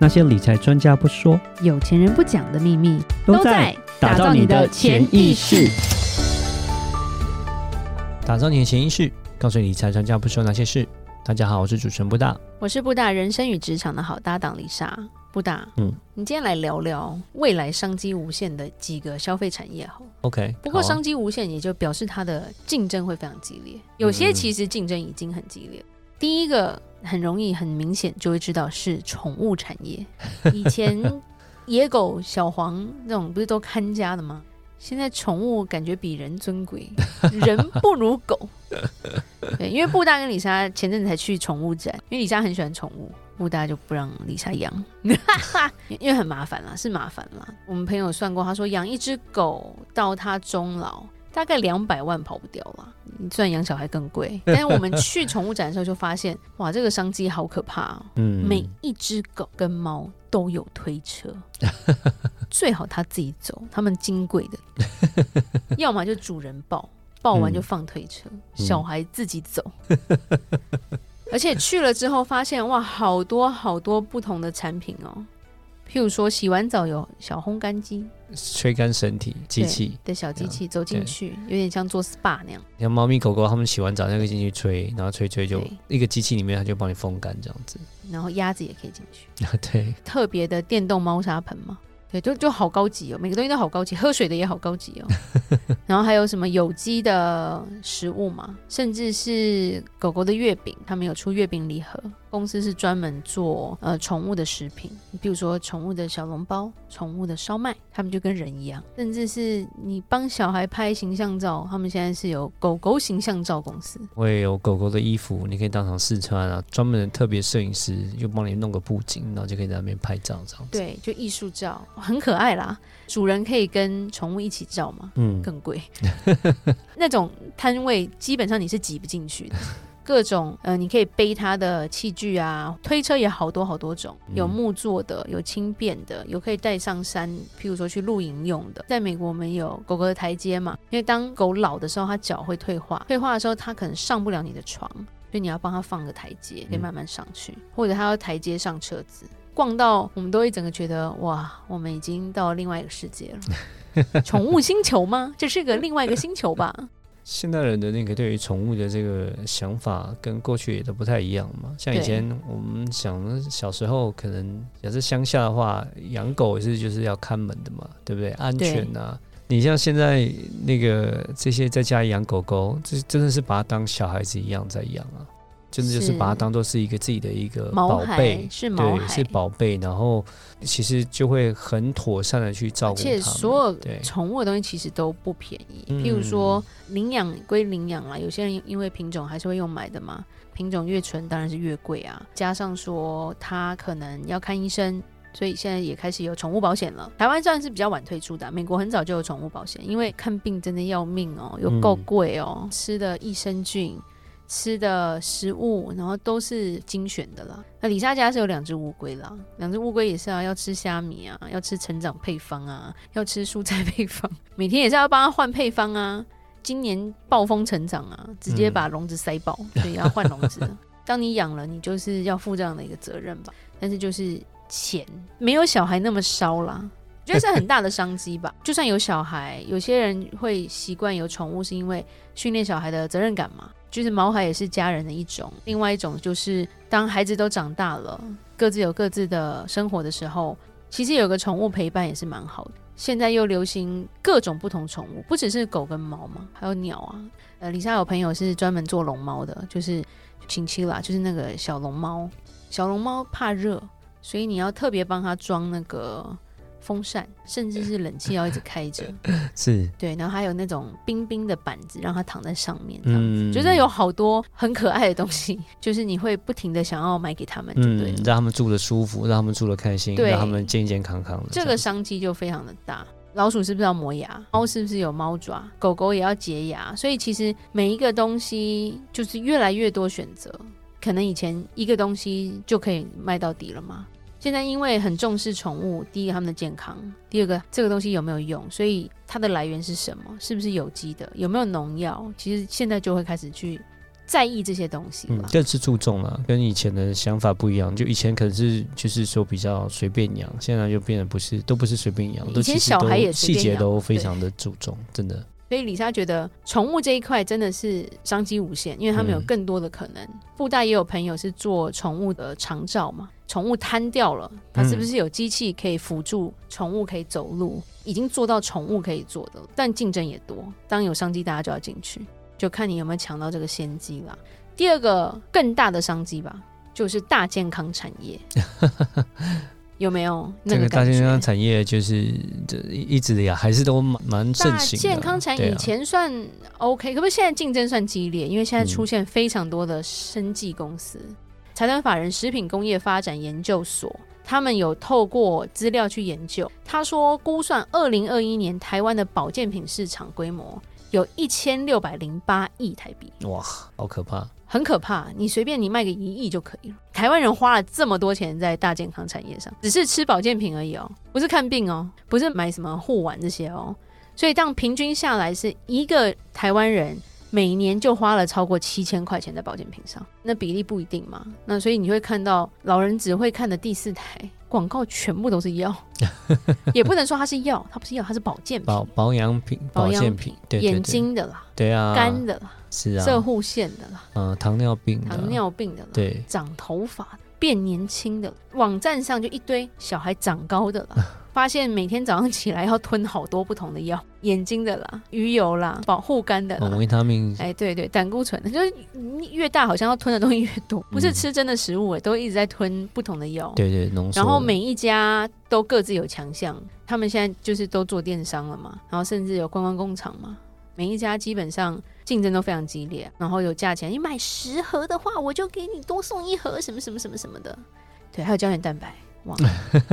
那些理财专家不说，有钱人不讲的秘密，都在打造你的潜意识。打造你的潜意识，告诉理财专家不说那些事。大家好，我是主持人布大，我是布大人生与职场的好搭档丽莎。布大，嗯，你今天来聊聊未来商机无限的几个消费产业好，OK。不过商机无限也就表示它的竞争会非常激烈，有些其实竞争已经很激烈。嗯、第一个。很容易，很明显就会知道是宠物产业。以前野狗、小黄那种不是都看家的吗？现在宠物感觉比人尊贵，人不如狗。对，因为布大跟李莎前阵子才去宠物展，因为李莎很喜欢宠物，布大就不让李莎养，因为很麻烦啦，是麻烦啦。我们朋友算过，他说养一只狗到它终老。大概两百万跑不掉了，你虽然养小孩更贵，但是我们去宠物展的时候就发现，哇，这个商机好可怕哦！嗯，每一只狗跟猫都有推车，最好它自己走，它们金贵的，要么就主人抱，抱完就放推车，嗯、小孩自己走。而且去了之后发现，哇，好多好多不同的产品哦。譬如说，洗完澡有小烘干机，吹干身体机器的小机器，走进去有点像做 SPA 那样。像猫咪狗狗，它们洗完澡，那个进去吹，然后吹吹就一个机器里面，它就帮你风干这样子。然后鸭子也可以进去，对，特别的电动猫砂盆嘛。对，就就好高级哦，每个东西都好高级，喝水的也好高级哦。然后还有什么有机的食物嘛，甚至是狗狗的月饼，他们有出月饼礼盒。公司是专门做呃宠物的食品，比如说宠物的小笼包、宠物的烧麦，他们就跟人一样。甚至是你帮小孩拍形象照，他们现在是有狗狗形象照公司，会有狗狗的衣服，你可以当场试穿啊。专门的特别摄影师又帮你弄个布景，然后就可以在那边拍照这样子。对，就艺术照。很可爱啦，主人可以跟宠物一起照吗？嗯，更贵。那种摊位基本上你是挤不进去的，各种呃，你可以背它的器具啊，推车也好多好多种，有木做的，有轻便的，有可以带上山，譬如说去露营用的。在美国，我们有狗狗的台阶嘛，因为当狗老的时候，它脚会退化，退化的时候它可能上不了你的床，所以你要帮它放个台阶，可以慢慢上去，嗯、或者它要台阶上车子。逛到我们都一整个觉得哇，我们已经到另外一个世界了。宠物星球吗？这是个另外一个星球吧？现代人的那个对于宠物的这个想法跟过去也都不太一样嘛。像以前我们想小时候，可能也是乡下的话，养狗也是就是要看门的嘛，对不对？安全啊。你像现在那个这些在家里养狗狗，这真的是把它当小孩子一样在养啊。真的就是把它当做是一个自己的一个宝贝，是毛，对，是宝贝。然后其实就会很妥善的去照顾它。而且所有宠物的东西其实都不便宜。对譬如说领养归领养啦，有些人因为品种还是会用买的嘛。品种越纯当然是越贵啊。加上说它可能要看医生，所以现在也开始有宠物保险了。台湾算是比较晚推出的，美国很早就有宠物保险，因为看病真的要命哦，又够贵哦，嗯、吃的益生菌。吃的食物，然后都是精选的啦。那李莎家是有两只乌龟啦，两只乌龟也是啊，要吃虾米啊，要吃成长配方啊，要吃蔬菜配方，每天也是要帮它换配方啊。今年暴风成长啊，直接把笼子塞爆，嗯、所以要换笼子。当你养了，你就是要负这样的一个责任吧。但是就是钱没有小孩那么烧啦。我觉得是很大的商机吧。就算有小孩，有些人会习惯有宠物，是因为训练小孩的责任感嘛。就是毛孩也是家人的一种。另外一种就是当孩子都长大了，各自有各自的生活的时候，其实有个宠物陪伴也是蛮好的。现在又流行各种不同宠物，不只是狗跟猫嘛，还有鸟啊。呃，李莎有朋友是专门做龙猫的，就是亲戚啦，就是那个小龙猫。小龙猫怕热，所以你要特别帮它装那个。风扇，甚至是冷气要一直开着。是，对，然后还有那种冰冰的板子，让它躺在上面，这样子，觉、嗯、得有好多很可爱的东西，就是你会不停的想要买给他们，对、嗯，让他们住的舒服，让他们住的开心，让他们健健康康的。这个商机就非常的大。老鼠是不是要磨牙？猫是不是有猫爪？狗狗也要洁牙。所以其实每一个东西就是越来越多选择。可能以前一个东西就可以卖到底了吗？现在因为很重视宠物，第一个他们的健康，第二个这个东西有没有用，所以它的来源是什么？是不是有机的？有没有农药？其实现在就会开始去。在意这些东西，嗯，更是注重了，跟以前的想法不一样。就以前可能是就是说比较随便养，现在就变得不是，都不是随便养，以前小孩也细节都非常的注重，真的。所以李莎觉得宠物这一块真的是商机无限，因为他们有更多的可能。嗯、布大也有朋友是做宠物的长照嘛，宠物瘫掉了，他是不是有机器可以辅助宠物可以走路？已经做到宠物可以做的，但竞争也多，当有商机，大家就要进去。就看你有没有抢到这个先机啦。第二个更大的商机吧，就是大健康产业，有没有？那个、这个大健康产业就是这一直的呀，还是都蛮蛮盛行的。健康产业以前算 OK，、啊、可不可以现在竞争算激烈？因为现在出现非常多的生技公司。财、嗯、团法人食品工业发展研究所，他们有透过资料去研究，他说估算二零二一年台湾的保健品市场规模。有一千六百零八亿台币，哇，好可怕，很可怕。你随便你卖个一亿就可以了。台湾人花了这么多钱在大健康产业上，只是吃保健品而已哦，不是看病哦，不是买什么护腕这些哦。所以当平均下来是一个台湾人每年就花了超过七千块钱在保健品上，那比例不一定嘛。那所以你会看到老人只会看的第四台。广告全部都是药，也不能说它是药，它不是药，它是保健品、保保养品、保健品，对眼睛的啦，对啊，肝的啦，是啊，射护腺的啦，嗯，糖尿病，糖尿病的啦，对，长头发、变年轻的，网站上就一堆小孩长高的了。发现每天早上起来要吞好多不同的药，眼睛的啦、鱼油啦、保护肝的啦、维他命，哎，对对，胆固醇的，就是越大好像要吞的东西越多，不是吃真的食物哎，都一直在吞不同的药，对对，浓缩。然后每一家都各自有强项，他们现在就是都做电商了嘛，然后甚至有观光工厂嘛，每一家基本上竞争都非常激烈，然后有价钱，你买十盒的话，我就给你多送一盒什么什么什么什么的，对，还有胶原蛋白。哇，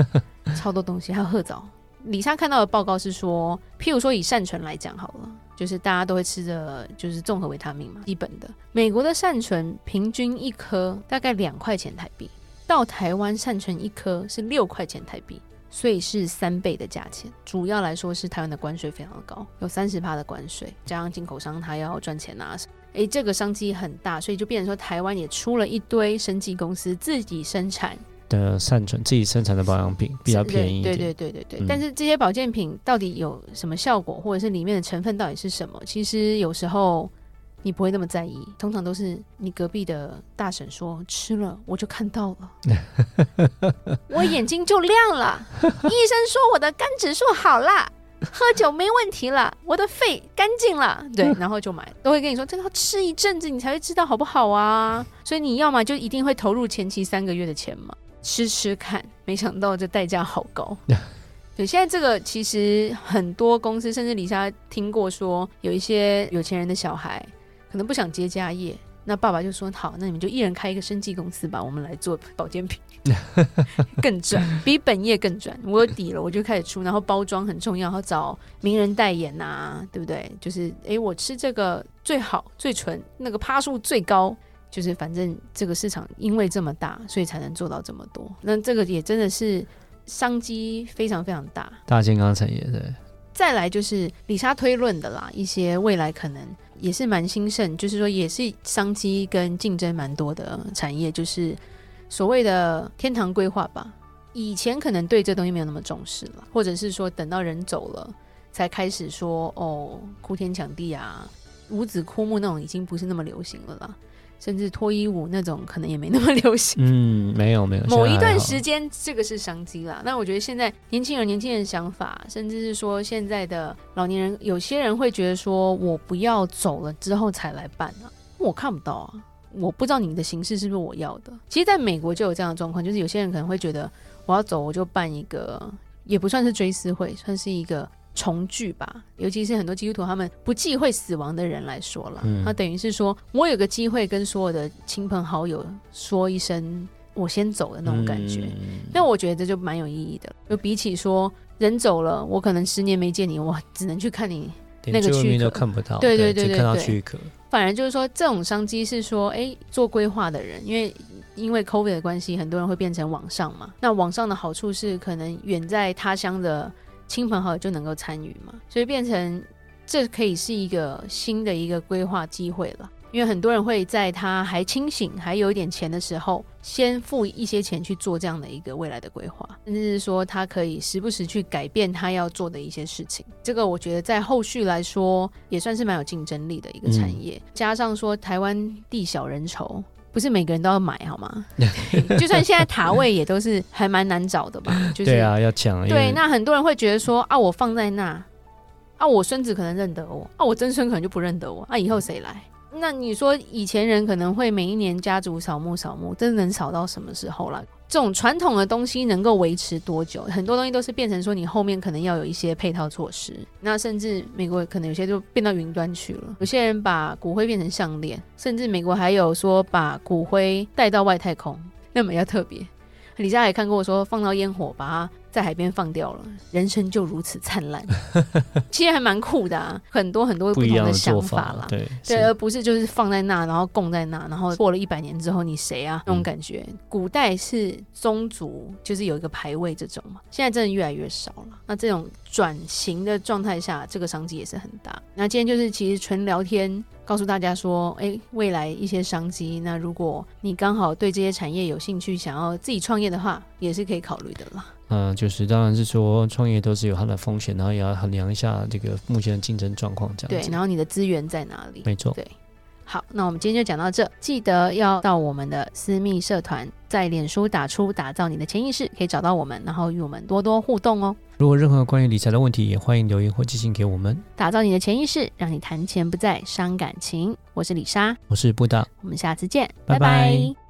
超多东西，还有褐藻。李莎看到的报告是说，譬如说以善存来讲好了，就是大家都会吃的就是综合维他命嘛，基本的。美国的善存平均一颗大概两块钱台币，到台湾善存一颗是六块钱台币，所以是三倍的价钱。主要来说是台湾的关税非常的高，有三十趴的关税，加上进口商他要赚钱啊，诶，这个商机很大，所以就变成说台湾也出了一堆生技公司自己生产。的善存自己生产的保养品比较便宜，对对对对对。嗯、但是这些保健品到底有什么效果，或者是里面的成分到底是什么？其实有时候你不会那么在意，通常都是你隔壁的大婶说吃了我就看到了，我眼睛就亮了，医生说我的肝指数好了，喝酒没问题了，我的肺干净了，对，然后就买，都会跟你说这个要吃一阵子你才会知道好不好啊。所以你要么就一定会投入前期三个月的钱嘛。吃吃看，没想到这代价好高。对，现在这个其实很多公司，甚至李莎听过说，有一些有钱人的小孩可能不想接家业，那爸爸就说：“好，那你们就一人开一个生技公司吧，我们来做保健品，更赚，比本业更赚。我有底了，我就开始出，然后包装很重要，然后找名人代言啊，对不对？就是哎，我吃这个最好最纯，那个趴数最高。”就是反正这个市场因为这么大，所以才能做到这么多。那这个也真的是商机非常非常大，大健康产业对。再来就是李莎推论的啦，一些未来可能也是蛮兴盛，就是说也是商机跟竞争蛮多的产业，就是所谓的天堂规划吧。以前可能对这东西没有那么重视了，或者是说等到人走了才开始说哦，哭天抢地啊，五子枯木那种已经不是那么流行了啦。甚至脱衣舞那种可能也没那么流行。嗯，没有没有。某一段时间这个是商机啦。那我觉得现在年轻人年轻人的想法，甚至是说现在的老年人，有些人会觉得说，我不要走了之后才来办啊，我看不到啊，我不知道你的形式是不是我要的。其实在美国就有这样的状况，就是有些人可能会觉得，我要走我就办一个也不算是追思会，算是一个重聚吧。尤其是很多基督徒他们不忌讳死亡的人来说了，嗯、他等于是说我有个机会跟所有的亲朋好友说一声我先走的那种感觉。那、嗯、我觉得这就蛮有意义的，就比起说人走了，我可能十年没见你，我只能去看你那个躯壳都看不到，对对对对，对，只看到躯壳。反而就是说，这种商机是说，哎，做规划的人，因为因为 COVID 的关系，很多人会变成网上嘛。那网上的好处是，可能远在他乡的亲朋好友就能够参与嘛，所以变成这可以是一个新的一个规划机会了。因为很多人会在他还清醒、还有一点钱的时候，先付一些钱去做这样的一个未来的规划，甚至是说他可以时不时去改变他要做的一些事情。这个我觉得在后续来说也算是蛮有竞争力的一个产业。嗯、加上说台湾地小人稠，不是每个人都要买好吗？就算现在塔位也都是还蛮难找的吧？就是对啊，要抢。对，那很多人会觉得说啊，我放在那，啊，我孙子可能认得我，啊，我曾孙可能就不认得我，啊，以后谁来？那你说以前人可能会每一年家族扫墓扫墓，真的能扫到什么时候了？这种传统的东西能够维持多久？很多东西都是变成说你后面可能要有一些配套措施。那甚至美国可能有些就变到云端去了，有些人把骨灰变成项链，甚至美国还有说把骨灰带到外太空，那么要特别。李佳也看过说放到烟火把它在海边放掉了，人生就如此灿烂，其实还蛮酷的啊，很多很多不同的想法啦，对对，而不是就是放在那，然后供在那，然后过了一百年之后你谁啊那种感觉。嗯、古代是宗族，就是有一个排位这种嘛，现在真的越来越少了。那这种转型的状态下，这个商机也是很大。那今天就是其实纯聊天，告诉大家说，哎，未来一些商机，那如果你刚好对这些产业有兴趣，想要自己创业的话，也是可以考虑的啦。嗯、呃，就是当然是说创业都是有它的风险，然后也要衡量一下这个目前的竞争状况，这样子。对，然后你的资源在哪里？没错。对，好，那我们今天就讲到这，记得要到我们的私密社团，在脸书打出“打造你的潜意识”，可以找到我们，然后与我们多多互动哦。如果任何关于理财的问题，也欢迎留言或寄信给我们。打造你的潜意识，让你谈钱不再伤感情。我是李莎，我是布达，我们下次见，拜拜。拜拜。